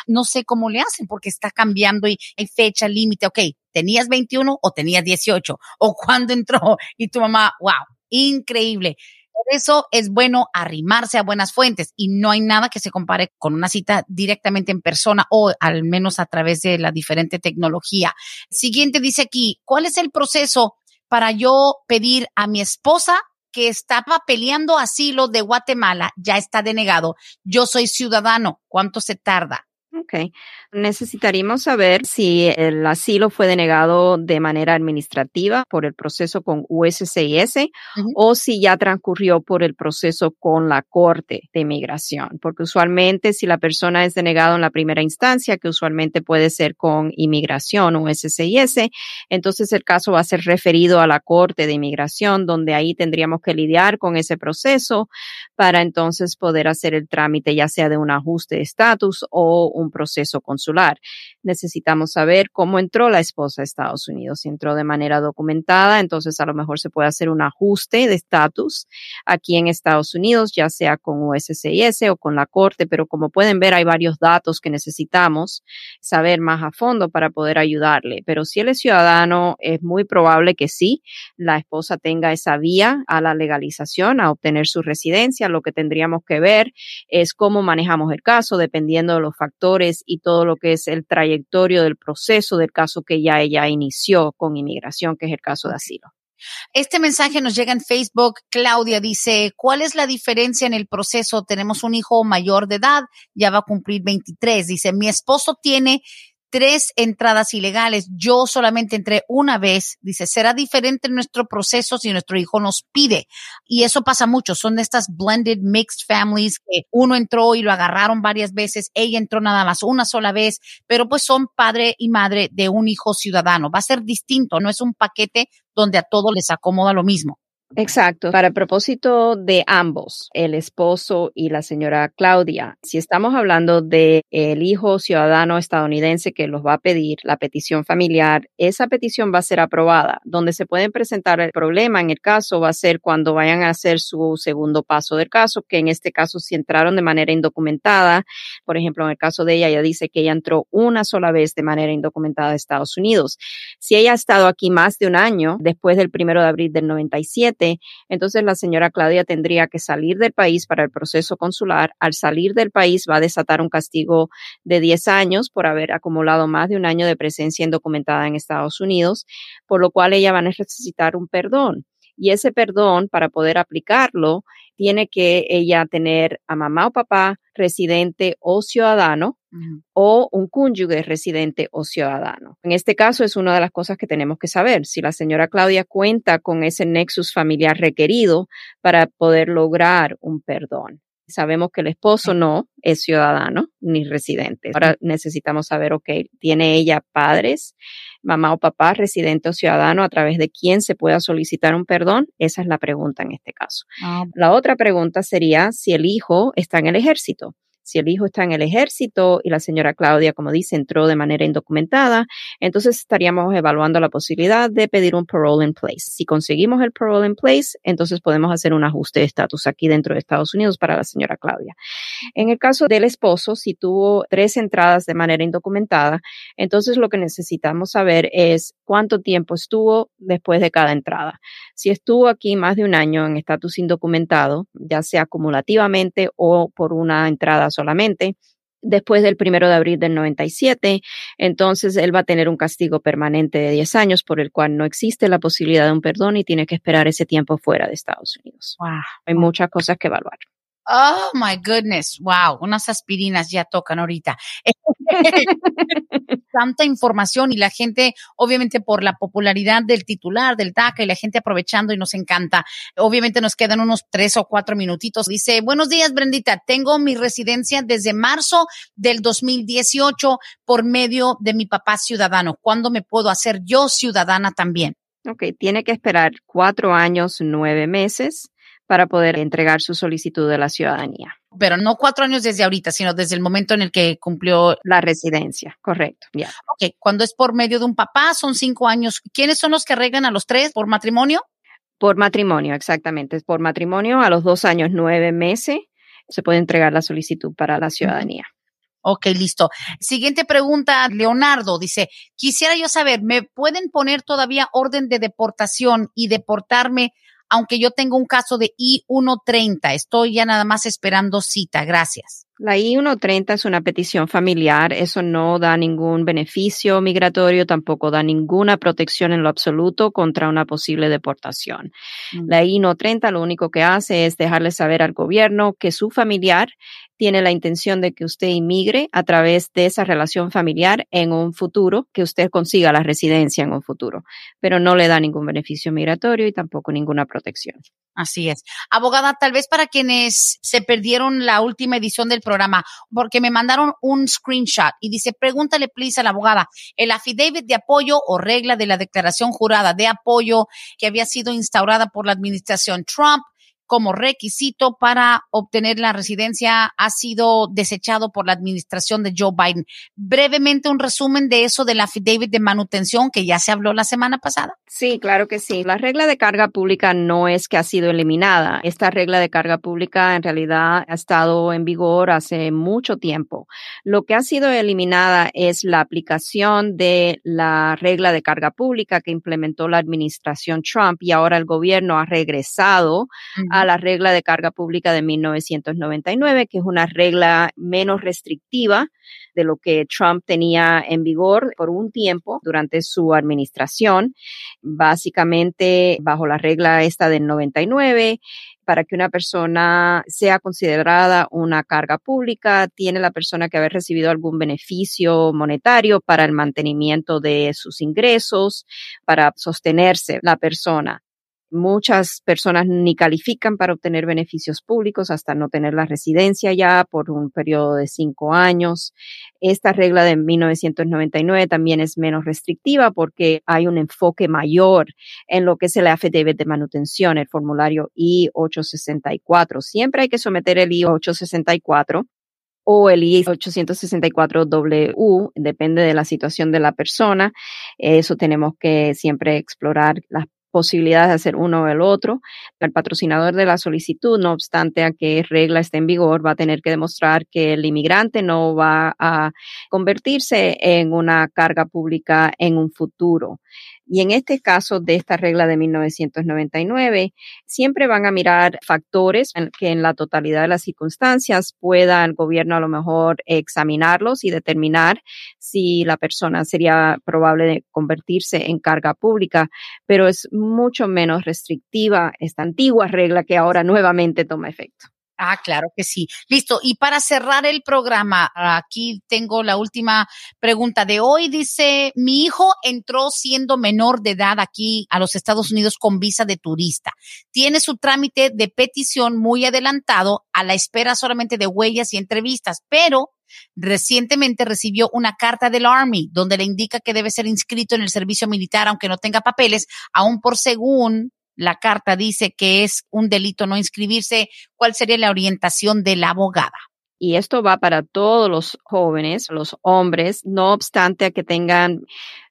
No sé cómo le hacen porque está cambiando y hay fecha límite. Ok, ¿tenías 21 o tenías 18? ¿O cuándo entró? Y tu mamá, wow, increíble. Por eso es bueno arrimarse a buenas fuentes y no hay nada que se compare con una cita directamente en persona o al menos a través de la diferente tecnología. Siguiente dice aquí, ¿cuál es el proceso para yo pedir a mi esposa que estaba peleando asilo de Guatemala ya está denegado. Yo soy ciudadano. ¿Cuánto se tarda? Ok. Necesitaríamos saber si el asilo fue denegado de manera administrativa por el proceso con USCIS o si ya transcurrió por el proceso con la Corte de Inmigración. Porque usualmente si la persona es denegada en la primera instancia, que usualmente puede ser con inmigración o USCIS, entonces el caso va a ser referido a la Corte de Inmigración, donde ahí tendríamos que lidiar con ese proceso para entonces poder hacer el trámite ya sea de un ajuste de estatus o un proceso consular. Necesitamos saber cómo entró la esposa a Estados Unidos. Si entró de manera documentada, entonces a lo mejor se puede hacer un ajuste de estatus aquí en Estados Unidos, ya sea con USCIS o con la Corte, pero como pueden ver hay varios datos que necesitamos saber más a fondo para poder ayudarle. Pero si él es ciudadano, es muy probable que sí, la esposa tenga esa vía a la legalización, a obtener su residencia. Lo que tendríamos que ver es cómo manejamos el caso, dependiendo de los factores y todo lo que es el trayectorio del proceso del caso que ya ella inició con inmigración, que es el caso de asilo. Este mensaje nos llega en Facebook. Claudia dice, ¿cuál es la diferencia en el proceso? Tenemos un hijo mayor de edad, ya va a cumplir 23. Dice, mi esposo tiene tres entradas ilegales. Yo solamente entré una vez. Dice, será diferente nuestro proceso si nuestro hijo nos pide. Y eso pasa mucho. Son de estas blended mixed families que uno entró y lo agarraron varias veces. Ella entró nada más una sola vez, pero pues son padre y madre de un hijo ciudadano. Va a ser distinto. No es un paquete donde a todos les acomoda lo mismo. Exacto. Para propósito de ambos, el esposo y la señora Claudia, si estamos hablando de el hijo ciudadano estadounidense que los va a pedir la petición familiar, esa petición va a ser aprobada. Donde se pueden presentar el problema en el caso va a ser cuando vayan a hacer su segundo paso del caso, que en este caso si entraron de manera indocumentada, por ejemplo, en el caso de ella, ella dice que ella entró una sola vez de manera indocumentada a Estados Unidos. Si ella ha estado aquí más de un año, después del primero de abril del 97, 17, entonces la señora Claudia tendría que salir del país para el proceso consular. Al salir del país va a desatar un castigo de 10 años por haber acumulado más de un año de presencia indocumentada en Estados Unidos, por lo cual ella va a necesitar un perdón. Y ese perdón, para poder aplicarlo, tiene que ella tener a mamá o papá residente o ciudadano o un cónyuge residente o ciudadano. En este caso es una de las cosas que tenemos que saber, si la señora Claudia cuenta con ese nexus familiar requerido para poder lograr un perdón. Sabemos que el esposo no es ciudadano ni residente. Ahora necesitamos saber, ok, ¿tiene ella padres, mamá o papá, residente o ciudadano, a través de quién se pueda solicitar un perdón? Esa es la pregunta en este caso. Ah. La otra pregunta sería si el hijo está en el ejército si el hijo está en el ejército y la señora Claudia, como dice, entró de manera indocumentada, entonces estaríamos evaluando la posibilidad de pedir un parole in place. Si conseguimos el parole in place, entonces podemos hacer un ajuste de estatus aquí dentro de Estados Unidos para la señora Claudia. En el caso del esposo, si tuvo tres entradas de manera indocumentada, entonces lo que necesitamos saber es cuánto tiempo estuvo después de cada entrada. Si estuvo aquí más de un año en estatus indocumentado, ya sea acumulativamente o por una entrada solamente, después del primero de abril del 97, entonces él va a tener un castigo permanente de 10 años por el cual no existe la posibilidad de un perdón y tiene que esperar ese tiempo fuera de Estados Unidos. Hay muchas cosas que evaluar. Oh my goodness, wow, unas aspirinas ya tocan ahorita. Tanta información y la gente, obviamente por la popularidad del titular, del DACA y la gente aprovechando y nos encanta. Obviamente nos quedan unos tres o cuatro minutitos. Dice, buenos días, Brendita. Tengo mi residencia desde marzo del 2018 por medio de mi papá ciudadano. ¿Cuándo me puedo hacer yo ciudadana también? Ok, tiene que esperar cuatro años, nueve meses para poder entregar su solicitud de la ciudadanía. Pero no cuatro años desde ahorita, sino desde el momento en el que cumplió la residencia, correcto. Ya. Ok, cuando es por medio de un papá, son cinco años. ¿Quiénes son los que arreglan a los tres por matrimonio? Por matrimonio, exactamente. Por matrimonio, a los dos años, nueve meses, se puede entregar la solicitud para la ciudadanía. Ok, listo. Siguiente pregunta, Leonardo dice, quisiera yo saber, ¿me pueden poner todavía orden de deportación y deportarme aunque yo tengo un caso de I-130. Estoy ya nada más esperando cita. Gracias. La I-130 es una petición familiar. Eso no da ningún beneficio migratorio, tampoco da ninguna protección en lo absoluto contra una posible deportación. Mm. La I-130 lo único que hace es dejarle saber al gobierno que su familiar tiene la intención de que usted inmigre a través de esa relación familiar en un futuro, que usted consiga la residencia en un futuro, pero no le da ningún beneficio migratorio y tampoco ninguna protección. Así es. Abogada, tal vez para quienes se perdieron la última edición del programa, porque me mandaron un screenshot y dice, pregúntale please a la abogada, el affidavit de apoyo o regla de la declaración jurada de apoyo que había sido instaurada por la administración Trump como requisito para obtener la residencia ha sido desechado por la administración de Joe Biden. Brevemente un resumen de eso del affidavit de manutención que ya se habló la semana pasada. Sí, claro que sí. La regla de carga pública no es que ha sido eliminada. Esta regla de carga pública en realidad ha estado en vigor hace mucho tiempo. Lo que ha sido eliminada es la aplicación de la regla de carga pública que implementó la administración Trump y ahora el gobierno ha regresado a la regla de carga pública de 1999, que es una regla menos restrictiva de lo que Trump tenía en vigor por un tiempo durante su administración. Básicamente, bajo la regla esta del 99, para que una persona sea considerada una carga pública, tiene la persona que haber recibido algún beneficio monetario para el mantenimiento de sus ingresos, para sostenerse la persona. Muchas personas ni califican para obtener beneficios públicos hasta no tener la residencia ya por un periodo de cinco años. Esta regla de 1999 también es menos restrictiva porque hay un enfoque mayor en lo que es el affidavit de manutención, el formulario I-864. Siempre hay que someter el I-864 o el I-864W, depende de la situación de la persona. Eso tenemos que siempre explorar las posibilidades de hacer uno o el otro. El patrocinador de la solicitud, no obstante a que regla esté en vigor, va a tener que demostrar que el inmigrante no va a convertirse en una carga pública en un futuro. Y en este caso de esta regla de 1999, siempre van a mirar factores que en la totalidad de las circunstancias pueda el gobierno a lo mejor examinarlos y determinar si la persona sería probable de convertirse en carga pública, pero es mucho menos restrictiva esta antigua regla que ahora nuevamente toma efecto. Ah, claro que sí. Listo. Y para cerrar el programa, aquí tengo la última pregunta de hoy. Dice, mi hijo entró siendo menor de edad aquí a los Estados Unidos con visa de turista. Tiene su trámite de petición muy adelantado a la espera solamente de huellas y entrevistas, pero recientemente recibió una carta del Army donde le indica que debe ser inscrito en el servicio militar aunque no tenga papeles, aún por según la carta dice que es un delito no inscribirse, ¿cuál sería la orientación de la abogada? Y esto va para todos los jóvenes, los hombres, no obstante a que tengan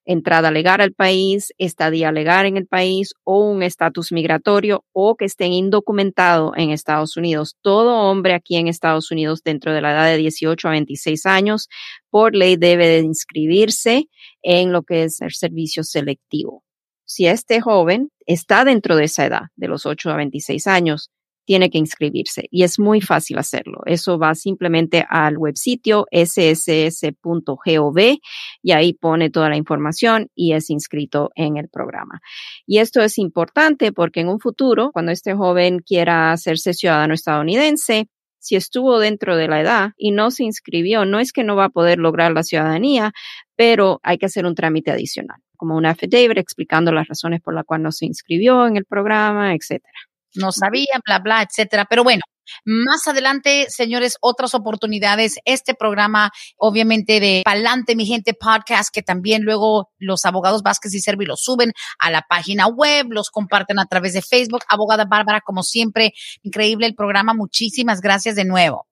entrada legal al país, estadía legal en el país o un estatus migratorio o que estén indocumentados en Estados Unidos. Todo hombre aquí en Estados Unidos dentro de la edad de 18 a 26 años, por ley debe de inscribirse en lo que es el servicio selectivo si este joven está dentro de esa edad, de los 8 a 26 años, tiene que inscribirse y es muy fácil hacerlo. Eso va simplemente al web sitio sss.gov y ahí pone toda la información y es inscrito en el programa. Y esto es importante porque en un futuro, cuando este joven quiera hacerse ciudadano estadounidense, si estuvo dentro de la edad y no se inscribió, no es que no va a poder lograr la ciudadanía, pero hay que hacer un trámite adicional como un affidavit explicando las razones por las cuales no se inscribió en el programa, etcétera. No sabía, bla, bla, etcétera. Pero bueno, más adelante, señores, otras oportunidades. Este programa, obviamente, de Palante, mi gente, podcast, que también luego los abogados Vázquez y Servi los suben a la página web, los comparten a través de Facebook. Abogada Bárbara, como siempre, increíble el programa. Muchísimas gracias de nuevo.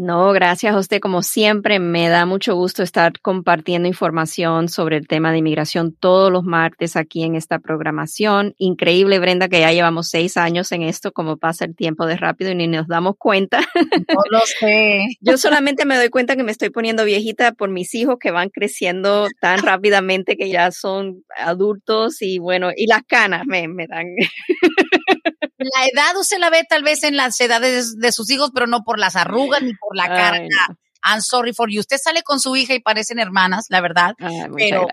No, gracias a usted. Como siempre, me da mucho gusto estar compartiendo información sobre el tema de inmigración todos los martes aquí en esta programación. Increíble, Brenda, que ya llevamos seis años en esto, como pasa el tiempo de rápido y ni nos damos cuenta. No lo sé. Yo solamente me doy cuenta que me estoy poniendo viejita por mis hijos que van creciendo tan rápidamente que ya son adultos y bueno, y las canas me, me dan. La edad usted la ve tal vez en las edades de sus hijos, pero no por las arrugas ni por la cara. I'm sorry for you. Usted sale con su hija y parecen hermanas, la verdad. pero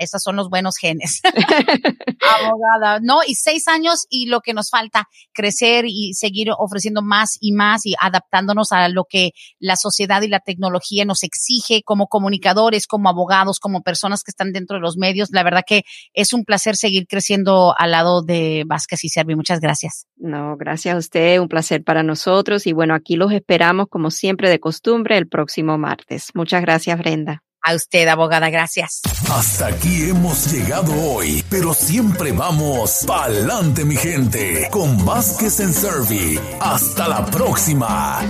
esos son los buenos genes. Abogada, ¿no? Y seis años y lo que nos falta, crecer y seguir ofreciendo más y más y adaptándonos a lo que la sociedad y la tecnología nos exige como comunicadores, como abogados, como personas que están dentro de los medios. La verdad que es un placer seguir creciendo al lado de Vázquez y Servi. Muchas gracias. No, gracias a usted. Un placer para nosotros. Y bueno, aquí los esperamos como siempre de costumbre el próximo martes. Muchas gracias, Brenda. A usted, abogada, gracias. Hasta aquí hemos llegado hoy, pero siempre vamos pa'lante, mi gente, con Vázquez en Servi. Hasta la próxima.